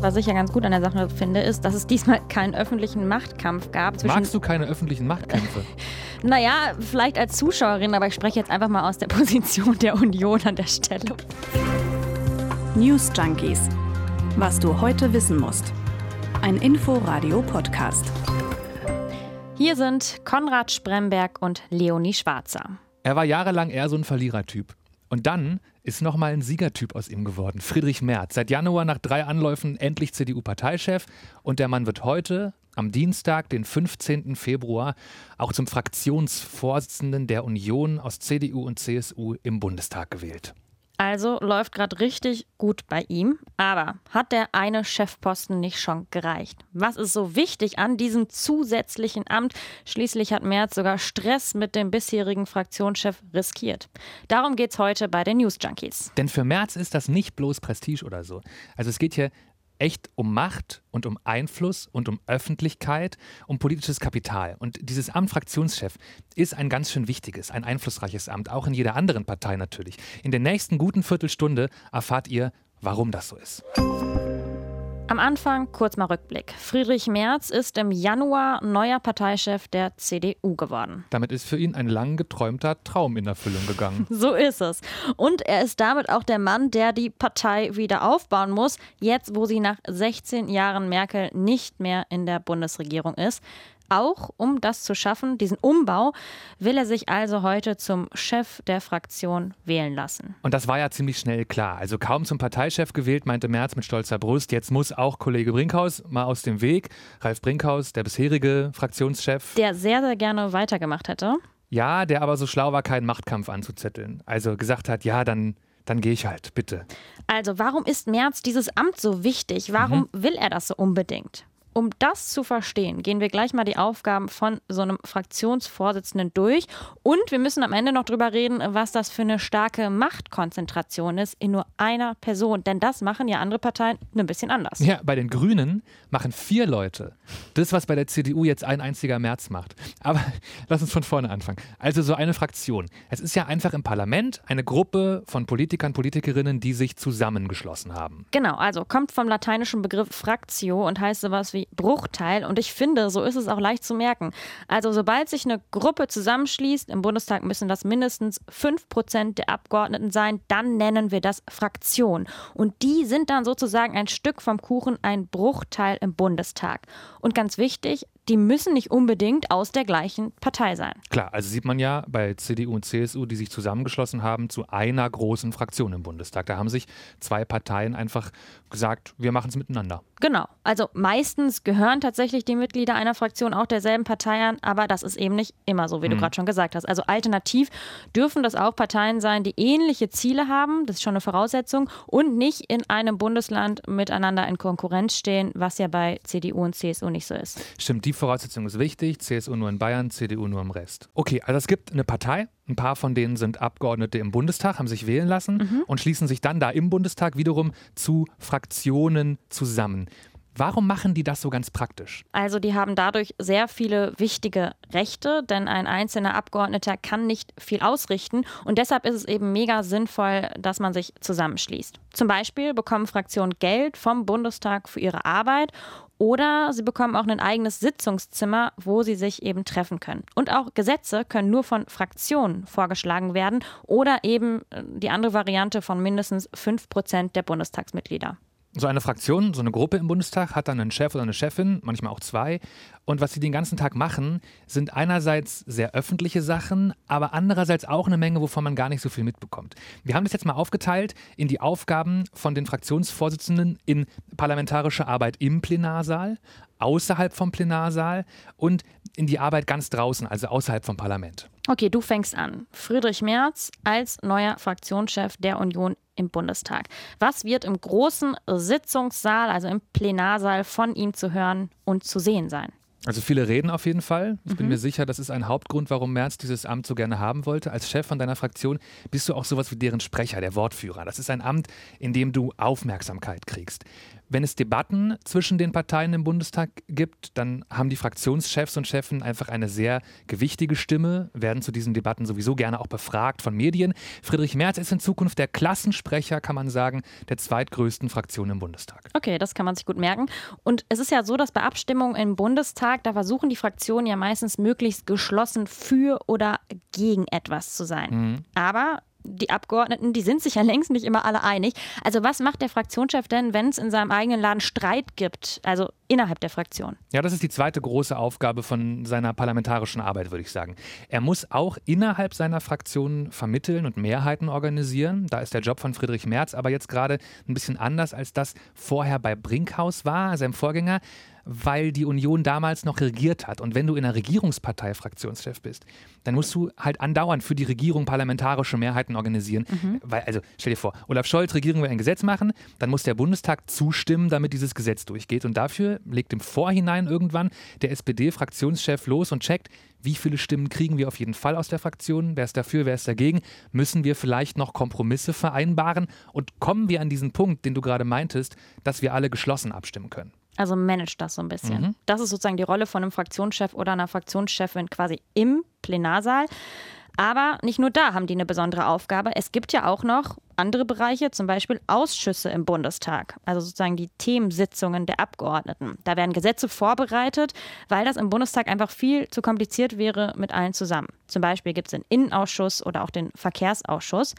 Was ich ja ganz gut an der Sache finde, ist, dass es diesmal keinen öffentlichen Machtkampf gab. Zwischen Magst du keine öffentlichen Machtkämpfe? naja, vielleicht als Zuschauerin, aber ich spreche jetzt einfach mal aus der Position der Union an der Stelle. News Junkies. Was du heute wissen musst. Ein Info-Radio-Podcast. Hier sind Konrad Spremberg und Leonie Schwarzer. Er war jahrelang eher so ein Verlierertyp. Und dann ist nochmal ein Siegertyp aus ihm geworden. Friedrich Merz. Seit Januar nach drei Anläufen endlich CDU-Parteichef. Und der Mann wird heute, am Dienstag, den 15. Februar, auch zum Fraktionsvorsitzenden der Union aus CDU und CSU im Bundestag gewählt. Also läuft gerade richtig gut bei ihm. Aber hat der eine Chefposten nicht schon gereicht? Was ist so wichtig an diesem zusätzlichen Amt? Schließlich hat Merz sogar Stress mit dem bisherigen Fraktionschef riskiert. Darum geht es heute bei den News Junkies. Denn für Merz ist das nicht bloß Prestige oder so. Also es geht hier echt um Macht und um Einfluss und um Öffentlichkeit, um politisches Kapital. Und dieses Amt Fraktionschef ist ein ganz schön wichtiges, ein einflussreiches Amt, auch in jeder anderen Partei natürlich. In der nächsten guten Viertelstunde erfahrt ihr, warum das so ist. Am Anfang kurz mal Rückblick. Friedrich Merz ist im Januar neuer Parteichef der CDU geworden. Damit ist für ihn ein lang geträumter Traum in Erfüllung gegangen. so ist es. Und er ist damit auch der Mann, der die Partei wieder aufbauen muss, jetzt wo sie nach 16 Jahren Merkel nicht mehr in der Bundesregierung ist. Auch um das zu schaffen, diesen Umbau, will er sich also heute zum Chef der Fraktion wählen lassen. Und das war ja ziemlich schnell klar. Also kaum zum Parteichef gewählt, meinte Merz mit stolzer Brust, jetzt muss auch Kollege Brinkhaus mal aus dem Weg. Ralf Brinkhaus, der bisherige Fraktionschef. Der sehr, sehr gerne weitergemacht hätte. Ja, der aber so schlau war, keinen Machtkampf anzuzetteln. Also gesagt hat, ja, dann dann gehe ich halt, bitte. Also, warum ist Merz dieses Amt so wichtig? Warum mhm. will er das so unbedingt? Um das zu verstehen, gehen wir gleich mal die Aufgaben von so einem Fraktionsvorsitzenden durch. Und wir müssen am Ende noch drüber reden, was das für eine starke Machtkonzentration ist in nur einer Person. Denn das machen ja andere Parteien ein bisschen anders. Ja, bei den Grünen machen vier Leute das, was bei der CDU jetzt ein einziger März macht. Aber lass uns von vorne anfangen. Also so eine Fraktion. Es ist ja einfach im Parlament eine Gruppe von Politikern, Politikerinnen, die sich zusammengeschlossen haben. Genau, also kommt vom lateinischen Begriff Fraktio und heißt sowas wie Bruchteil. Und ich finde, so ist es auch leicht zu merken. Also sobald sich eine Gruppe zusammenschließt, im Bundestag müssen das mindestens 5% der Abgeordneten sein, dann nennen wir das Fraktion. Und die sind dann sozusagen ein Stück vom Kuchen, ein Bruchteil im Bundestag. Und ganz wichtig, die müssen nicht unbedingt aus der gleichen Partei sein. Klar, also sieht man ja bei CDU und CSU, die sich zusammengeschlossen haben zu einer großen Fraktion im Bundestag. Da haben sich zwei Parteien einfach gesagt, wir machen es miteinander. Genau. Also meistens gehören tatsächlich die Mitglieder einer Fraktion auch derselben Partei an, aber das ist eben nicht immer so, wie mhm. du gerade schon gesagt hast. Also alternativ dürfen das auch Parteien sein, die ähnliche Ziele haben, das ist schon eine Voraussetzung, und nicht in einem Bundesland miteinander in Konkurrenz stehen, was ja bei CDU und CSU nicht so ist. Stimmt, die Voraussetzung ist wichtig. CSU nur in Bayern, CDU nur im Rest. Okay, also es gibt eine Partei, ein paar von denen sind Abgeordnete im Bundestag, haben sich wählen lassen mhm. und schließen sich dann da im Bundestag wiederum zu Fraktionen zusammen. Warum machen die das so ganz praktisch? Also die haben dadurch sehr viele wichtige Rechte, denn ein einzelner Abgeordneter kann nicht viel ausrichten und deshalb ist es eben mega sinnvoll, dass man sich zusammenschließt. Zum Beispiel bekommen Fraktionen Geld vom Bundestag für ihre Arbeit oder sie bekommen auch ein eigenes Sitzungszimmer, wo sie sich eben treffen können. Und auch Gesetze können nur von Fraktionen vorgeschlagen werden oder eben äh, die andere Variante von mindestens 5 Prozent der Bundestagsmitglieder. So eine Fraktion, so eine Gruppe im Bundestag hat dann einen Chef oder eine Chefin, manchmal auch zwei. Und was sie den ganzen Tag machen, sind einerseits sehr öffentliche Sachen, aber andererseits auch eine Menge, wovon man gar nicht so viel mitbekommt. Wir haben das jetzt mal aufgeteilt in die Aufgaben von den Fraktionsvorsitzenden in parlamentarische Arbeit im Plenarsaal, außerhalb vom Plenarsaal und in die Arbeit ganz draußen, also außerhalb vom Parlament. Okay, du fängst an. Friedrich Merz als neuer Fraktionschef der Union im Bundestag. Was wird im großen Sitzungssaal, also im Plenarsaal, von ihm zu hören und zu sehen sein? Also viele reden auf jeden Fall. Ich Mhm. bin mir sicher, das ist ein Hauptgrund, warum Merz dieses Amt so gerne haben wollte. Als Chef von deiner Fraktion bist du auch sowas wie deren Sprecher, der Wortführer. Das ist ein Amt, in dem du Aufmerksamkeit kriegst. Wenn es Debatten zwischen den Parteien im Bundestag gibt, dann haben die Fraktionschefs und Chefen einfach eine sehr gewichtige Stimme, werden zu diesen Debatten sowieso gerne auch befragt von Medien. Friedrich Merz ist in Zukunft der Klassensprecher, kann man sagen, der zweitgrößten Fraktion im Bundestag. Okay, das kann man sich gut merken. Und es ist ja so, dass bei Abstimmungen im Bundestag, da versuchen die Fraktionen ja meistens möglichst geschlossen für oder gegen etwas zu sein. Aber die Abgeordneten, die sind sich ja längst nicht immer alle einig. Also was macht der Fraktionschef denn, wenn es in seinem eigenen Laden Streit gibt, also innerhalb der Fraktion? Ja, das ist die zweite große Aufgabe von seiner parlamentarischen Arbeit, würde ich sagen. Er muss auch innerhalb seiner Fraktion vermitteln und Mehrheiten organisieren. Da ist der Job von Friedrich Merz aber jetzt gerade ein bisschen anders, als das vorher bei Brinkhaus war, seinem Vorgänger, weil die Union damals noch regiert hat. Und wenn du in einer Regierungspartei Fraktionschef bist, dann musst du halt andauernd für die Regierung parlamentarische Mehrheiten organisieren. Weil, also stell dir vor, Olaf Scholz, Regierung will ein Gesetz machen, dann muss der Bundestag zustimmen, damit dieses Gesetz durchgeht. Und dafür legt im Vorhinein irgendwann der SPD-Fraktionschef los und checkt, wie viele Stimmen kriegen wir auf jeden Fall aus der Fraktion, wer ist dafür, wer ist dagegen, müssen wir vielleicht noch Kompromisse vereinbaren und kommen wir an diesen Punkt, den du gerade meintest, dass wir alle geschlossen abstimmen können. Also managt das so ein bisschen. Das ist sozusagen die Rolle von einem Fraktionschef oder einer Fraktionschefin quasi im Plenarsaal. Aber nicht nur da haben die eine besondere Aufgabe. Es gibt ja auch noch andere Bereiche, zum Beispiel Ausschüsse im Bundestag, also sozusagen die Themensitzungen der Abgeordneten. Da werden Gesetze vorbereitet, weil das im Bundestag einfach viel zu kompliziert wäre mit allen zusammen. Zum Beispiel gibt es den Innenausschuss oder auch den Verkehrsausschuss.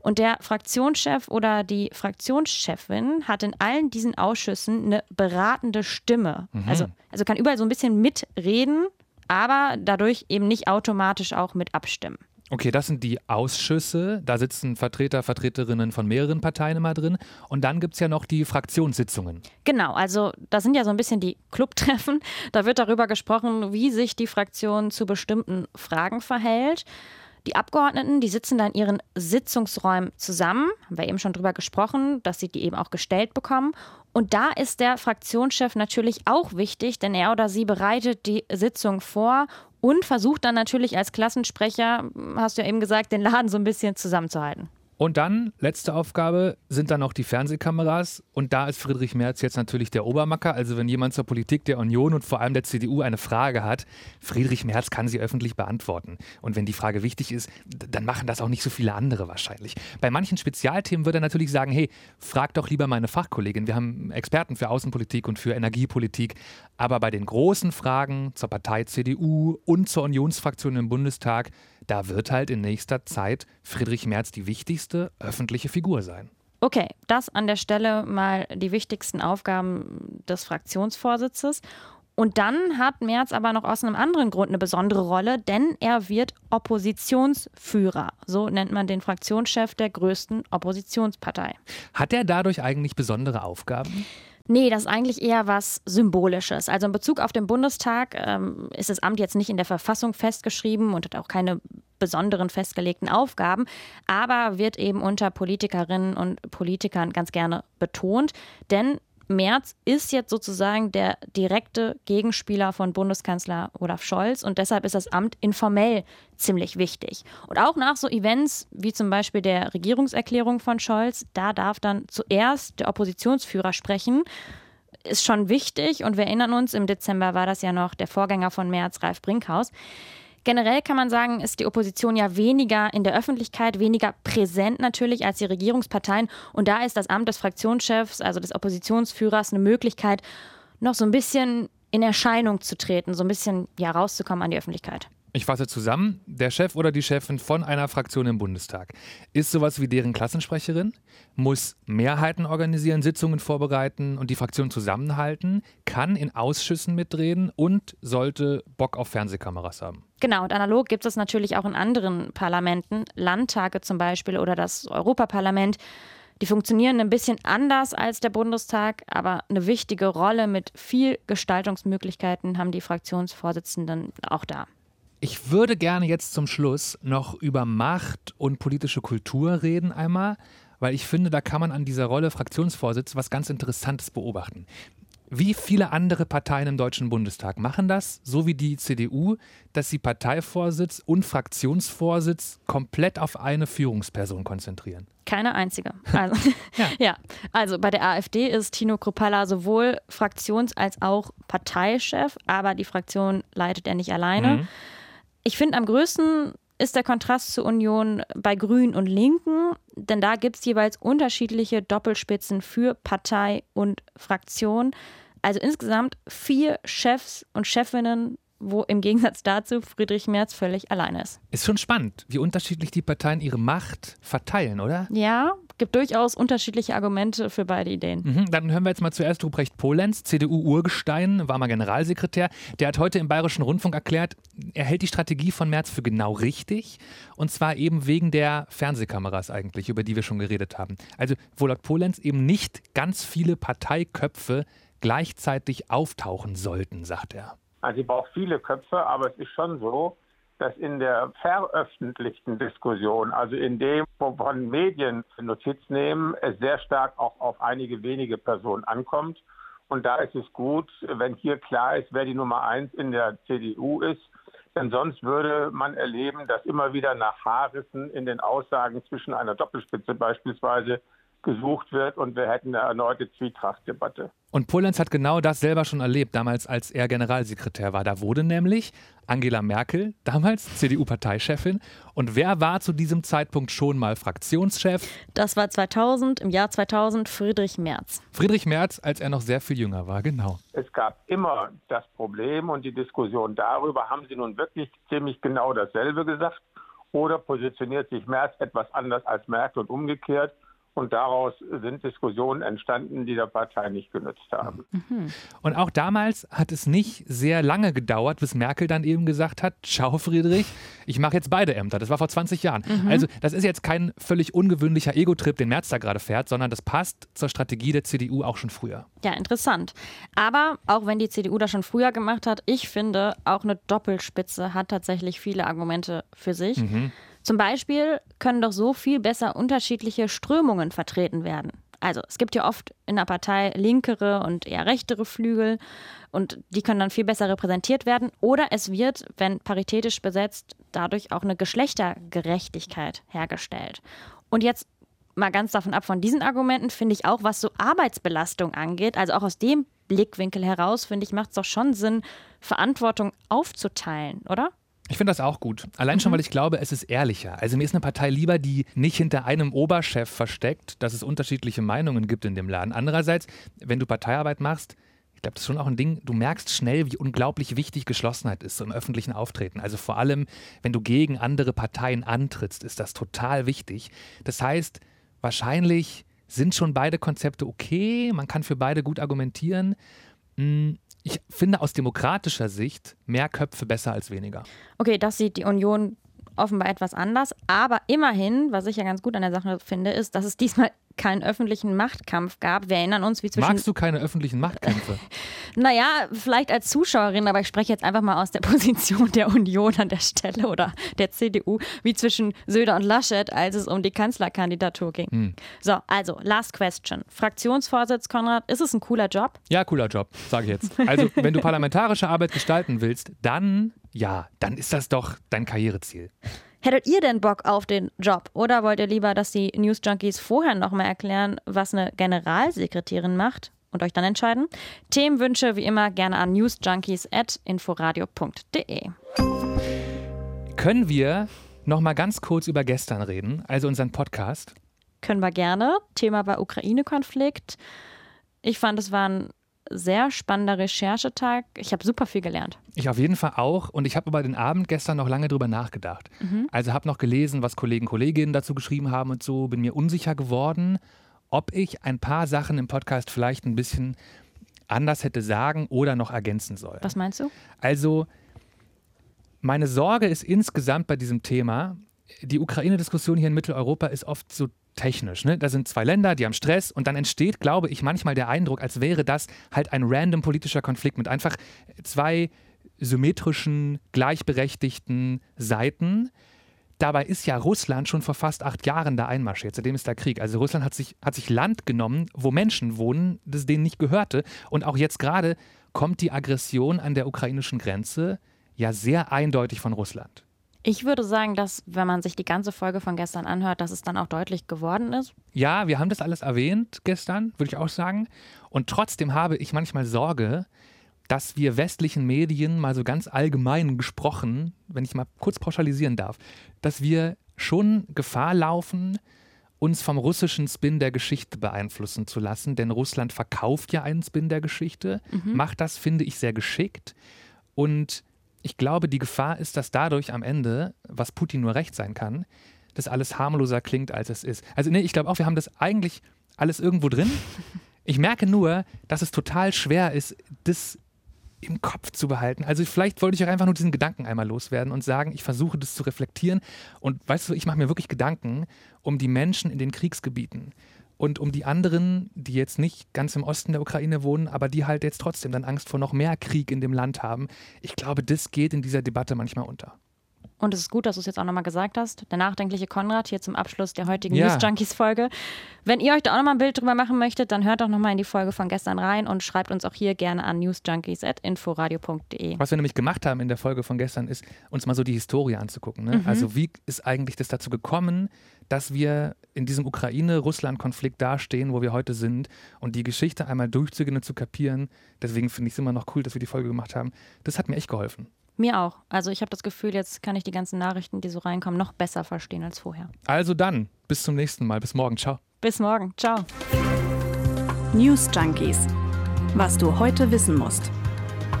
Und der Fraktionschef oder die Fraktionschefin hat in allen diesen Ausschüssen eine beratende Stimme. Also, also kann überall so ein bisschen mitreden, aber dadurch eben nicht automatisch auch mit abstimmen. Okay, das sind die Ausschüsse. Da sitzen Vertreter, Vertreterinnen von mehreren Parteien immer drin. Und dann gibt es ja noch die Fraktionssitzungen. Genau, also das sind ja so ein bisschen die Clubtreffen. Da wird darüber gesprochen, wie sich die Fraktion zu bestimmten Fragen verhält. Die Abgeordneten, die sitzen dann in ihren Sitzungsräumen zusammen, haben wir eben schon drüber gesprochen, dass sie die eben auch gestellt bekommen. Und da ist der Fraktionschef natürlich auch wichtig, denn er oder sie bereitet die Sitzung vor und versucht dann natürlich als Klassensprecher, hast du ja eben gesagt, den Laden so ein bisschen zusammenzuhalten. Und dann, letzte Aufgabe, sind dann noch die Fernsehkameras. Und da ist Friedrich Merz jetzt natürlich der Obermacker. Also wenn jemand zur Politik der Union und vor allem der CDU eine Frage hat, Friedrich Merz kann sie öffentlich beantworten. Und wenn die Frage wichtig ist, dann machen das auch nicht so viele andere wahrscheinlich. Bei manchen Spezialthemen würde er natürlich sagen, hey, frag doch lieber meine Fachkollegin. Wir haben Experten für Außenpolitik und für Energiepolitik. Aber bei den großen Fragen zur Partei CDU und zur Unionsfraktion im Bundestag, da wird halt in nächster Zeit Friedrich Merz die wichtigste öffentliche Figur sein. Okay, das an der Stelle mal die wichtigsten Aufgaben des Fraktionsvorsitzes. Und dann hat Merz aber noch aus einem anderen Grund eine besondere Rolle, denn er wird Oppositionsführer. So nennt man den Fraktionschef der größten Oppositionspartei. Hat er dadurch eigentlich besondere Aufgaben? Nee, das ist eigentlich eher was Symbolisches. Also in Bezug auf den Bundestag ähm, ist das Amt jetzt nicht in der Verfassung festgeschrieben und hat auch keine besonderen festgelegten Aufgaben, aber wird eben unter Politikerinnen und Politikern ganz gerne betont. Denn Merz ist jetzt sozusagen der direkte Gegenspieler von Bundeskanzler Olaf Scholz und deshalb ist das Amt informell ziemlich wichtig. Und auch nach so Events wie zum Beispiel der Regierungserklärung von Scholz, da darf dann zuerst der Oppositionsführer sprechen. Ist schon wichtig und wir erinnern uns, im Dezember war das ja noch der Vorgänger von Merz, Ralf Brinkhaus. Generell kann man sagen, ist die Opposition ja weniger in der Öffentlichkeit, weniger präsent natürlich als die Regierungsparteien. Und da ist das Amt des Fraktionschefs, also des Oppositionsführers, eine Möglichkeit, noch so ein bisschen in Erscheinung zu treten, so ein bisschen ja rauszukommen an die Öffentlichkeit. Ich fasse zusammen, der Chef oder die Chefin von einer Fraktion im Bundestag ist sowas wie deren Klassensprecherin, muss Mehrheiten organisieren, Sitzungen vorbereiten und die Fraktion zusammenhalten, kann in Ausschüssen mitreden und sollte Bock auf Fernsehkameras haben. Genau, und analog gibt es natürlich auch in anderen Parlamenten, Landtage zum Beispiel oder das Europaparlament. Die funktionieren ein bisschen anders als der Bundestag, aber eine wichtige Rolle mit viel Gestaltungsmöglichkeiten haben die Fraktionsvorsitzenden auch da. Ich würde gerne jetzt zum Schluss noch über Macht und politische Kultur reden einmal, weil ich finde, da kann man an dieser Rolle Fraktionsvorsitz was ganz Interessantes beobachten. Wie viele andere Parteien im Deutschen Bundestag machen das, so wie die CDU, dass sie Parteivorsitz und Fraktionsvorsitz komplett auf eine Führungsperson konzentrieren. Keine einzige. Also, ja. ja. also bei der AfD ist Tino Kruppalla sowohl Fraktions- als auch Parteichef, aber die Fraktion leitet er nicht alleine. Mhm. Ich finde am größten ist der Kontrast zur Union bei Grünen und Linken, denn da gibt es jeweils unterschiedliche Doppelspitzen für Partei und Fraktion. Also insgesamt vier Chefs und Chefinnen wo im Gegensatz dazu Friedrich Merz völlig alleine ist. Ist schon spannend, wie unterschiedlich die Parteien ihre Macht verteilen, oder? Ja, gibt durchaus unterschiedliche Argumente für beide Ideen. Mhm, dann hören wir jetzt mal zuerst Ruprecht Polenz, CDU-Urgestein, war mal Generalsekretär. Der hat heute im Bayerischen Rundfunk erklärt, er hält die Strategie von Merz für genau richtig. Und zwar eben wegen der Fernsehkameras eigentlich, über die wir schon geredet haben. Also, wo laut Polenz eben nicht ganz viele Parteiköpfe gleichzeitig auftauchen sollten, sagt er. Also sie braucht viele Köpfe, aber es ist schon so, dass in der veröffentlichten Diskussion, also in dem, wovon Medien Notiz nehmen, es sehr stark auch auf einige wenige Personen ankommt. Und da ist es gut, wenn hier klar ist, wer die Nummer eins in der CDU ist. Denn sonst würde man erleben, dass immer wieder nach Haarrissen in den Aussagen zwischen einer Doppelspitze beispielsweise gesucht wird und wir hätten eine erneute Zwietrachtdebatte. Und Polenz hat genau das selber schon erlebt, damals als er Generalsekretär war. Da wurde nämlich Angela Merkel, damals CDU-Parteichefin. Und wer war zu diesem Zeitpunkt schon mal Fraktionschef? Das war 2000, im Jahr 2000 Friedrich Merz. Friedrich Merz, als er noch sehr viel jünger war, genau. Es gab immer das Problem und die Diskussion darüber, haben Sie nun wirklich ziemlich genau dasselbe gesagt? Oder positioniert sich Merz etwas anders als Merkel und umgekehrt? Und daraus sind Diskussionen entstanden, die der Partei nicht genützt haben. Mhm. Und auch damals hat es nicht sehr lange gedauert, bis Merkel dann eben gesagt hat, schau Friedrich, ich mache jetzt beide Ämter. Das war vor 20 Jahren. Mhm. Also das ist jetzt kein völlig ungewöhnlicher Ego-Trip, den Merz da gerade fährt, sondern das passt zur Strategie der CDU auch schon früher. Ja, interessant. Aber auch wenn die CDU das schon früher gemacht hat, ich finde, auch eine Doppelspitze hat tatsächlich viele Argumente für sich. Mhm. Zum Beispiel können doch so viel besser unterschiedliche Strömungen vertreten werden. Also es gibt ja oft in der Partei linkere und eher rechtere Flügel und die können dann viel besser repräsentiert werden. Oder es wird, wenn paritätisch besetzt, dadurch auch eine Geschlechtergerechtigkeit hergestellt. Und jetzt mal ganz davon ab von diesen Argumenten, finde ich auch, was so Arbeitsbelastung angeht, also auch aus dem Blickwinkel heraus, finde ich, macht es doch schon Sinn, Verantwortung aufzuteilen, oder? Ich finde das auch gut. Allein schon, mhm. weil ich glaube, es ist ehrlicher. Also mir ist eine Partei lieber, die nicht hinter einem Oberchef versteckt, dass es unterschiedliche Meinungen gibt in dem Laden. Andererseits, wenn du Parteiarbeit machst, ich glaube, das ist schon auch ein Ding, du merkst schnell, wie unglaublich wichtig Geschlossenheit ist im öffentlichen Auftreten. Also vor allem, wenn du gegen andere Parteien antrittst, ist das total wichtig. Das heißt, wahrscheinlich sind schon beide Konzepte okay, man kann für beide gut argumentieren. Hm, ich finde aus demokratischer Sicht mehr Köpfe besser als weniger. Okay, das sieht die Union offenbar etwas anders. Aber immerhin, was ich ja ganz gut an der Sache finde, ist, dass es diesmal keinen öffentlichen Machtkampf gab. Wir erinnern uns, wie zwischen. Magst du keine öffentlichen Machtkämpfe? naja, vielleicht als Zuschauerin, aber ich spreche jetzt einfach mal aus der Position der Union an der Stelle oder der CDU, wie zwischen Söder und Laschet, als es um die Kanzlerkandidatur ging. Hm. So, also, last question. Fraktionsvorsitz, Konrad, ist es ein cooler Job? Ja, cooler Job, sage ich jetzt. Also, wenn du parlamentarische Arbeit gestalten willst, dann ja, dann ist das doch dein Karriereziel. Hättet ihr denn Bock auf den Job oder wollt ihr lieber, dass die News Junkies vorher nochmal erklären, was eine Generalsekretärin macht und euch dann entscheiden? Themenwünsche wie immer gerne an newsjunkies.inforadio.de. Können wir nochmal ganz kurz über gestern reden, also unseren Podcast? Können wir gerne. Thema war Ukraine-Konflikt. Ich fand, es war ein sehr spannender Recherchetag. Ich habe super viel gelernt. Ich auf jeden Fall auch. Und ich habe über den Abend gestern noch lange drüber nachgedacht. Mhm. Also habe noch gelesen, was Kollegen, Kolleginnen dazu geschrieben haben und so. Bin mir unsicher geworden, ob ich ein paar Sachen im Podcast vielleicht ein bisschen anders hätte sagen oder noch ergänzen soll. Was meinst du? Also, meine Sorge ist insgesamt bei diesem Thema, die Ukraine-Diskussion hier in Mitteleuropa ist oft so technisch. Ne? Da sind zwei Länder, die haben Stress und dann entsteht, glaube ich, manchmal der Eindruck, als wäre das halt ein random politischer Konflikt mit einfach zwei symmetrischen, gleichberechtigten Seiten. Dabei ist ja Russland schon vor fast acht Jahren da einmarschiert, seitdem ist da Krieg. Also Russland hat sich, hat sich Land genommen, wo Menschen wohnen, das denen nicht gehörte. Und auch jetzt gerade kommt die Aggression an der ukrainischen Grenze ja sehr eindeutig von Russland. Ich würde sagen, dass, wenn man sich die ganze Folge von gestern anhört, dass es dann auch deutlich geworden ist. Ja, wir haben das alles erwähnt gestern, würde ich auch sagen. Und trotzdem habe ich manchmal Sorge, dass wir westlichen Medien mal so ganz allgemein gesprochen, wenn ich mal kurz pauschalisieren darf, dass wir schon Gefahr laufen, uns vom russischen Spin der Geschichte beeinflussen zu lassen. Denn Russland verkauft ja einen Spin der Geschichte, mhm. macht das, finde ich, sehr geschickt. Und ich glaube, die Gefahr ist, dass dadurch am Ende, was Putin nur recht sein kann, das alles harmloser klingt, als es ist. Also nee, ich glaube auch, wir haben das eigentlich alles irgendwo drin. Ich merke nur, dass es total schwer ist, das im Kopf zu behalten. Also vielleicht wollte ich auch einfach nur diesen Gedanken einmal loswerden und sagen, ich versuche das zu reflektieren. Und weißt du, ich mache mir wirklich Gedanken um die Menschen in den Kriegsgebieten und um die anderen, die jetzt nicht ganz im Osten der Ukraine wohnen, aber die halt jetzt trotzdem dann Angst vor noch mehr Krieg in dem Land haben. Ich glaube, das geht in dieser Debatte manchmal unter. Und es ist gut, dass du es jetzt auch nochmal gesagt hast. Der nachdenkliche Konrad hier zum Abschluss der heutigen ja. News Junkies Folge. Wenn ihr euch da auch nochmal ein Bild drüber machen möchtet, dann hört doch nochmal in die Folge von gestern rein und schreibt uns auch hier gerne an newsjunkies.inforadio.de. Was wir nämlich gemacht haben in der Folge von gestern, ist, uns mal so die Historie anzugucken. Ne? Mhm. Also, wie ist eigentlich das dazu gekommen, dass wir in diesem Ukraine-Russland-Konflikt dastehen, wo wir heute sind und die Geschichte einmal durchzugehen und zu kapieren. Deswegen finde ich es immer noch cool, dass wir die Folge gemacht haben. Das hat mir echt geholfen. Mir auch. Also ich habe das Gefühl, jetzt kann ich die ganzen Nachrichten, die so reinkommen, noch besser verstehen als vorher. Also dann, bis zum nächsten Mal. Bis morgen. Ciao. Bis morgen. Ciao. News Junkies. Was du heute wissen musst.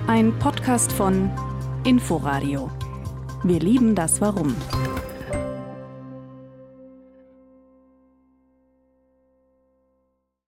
Ein Podcast von Inforadio. Wir lieben das Warum.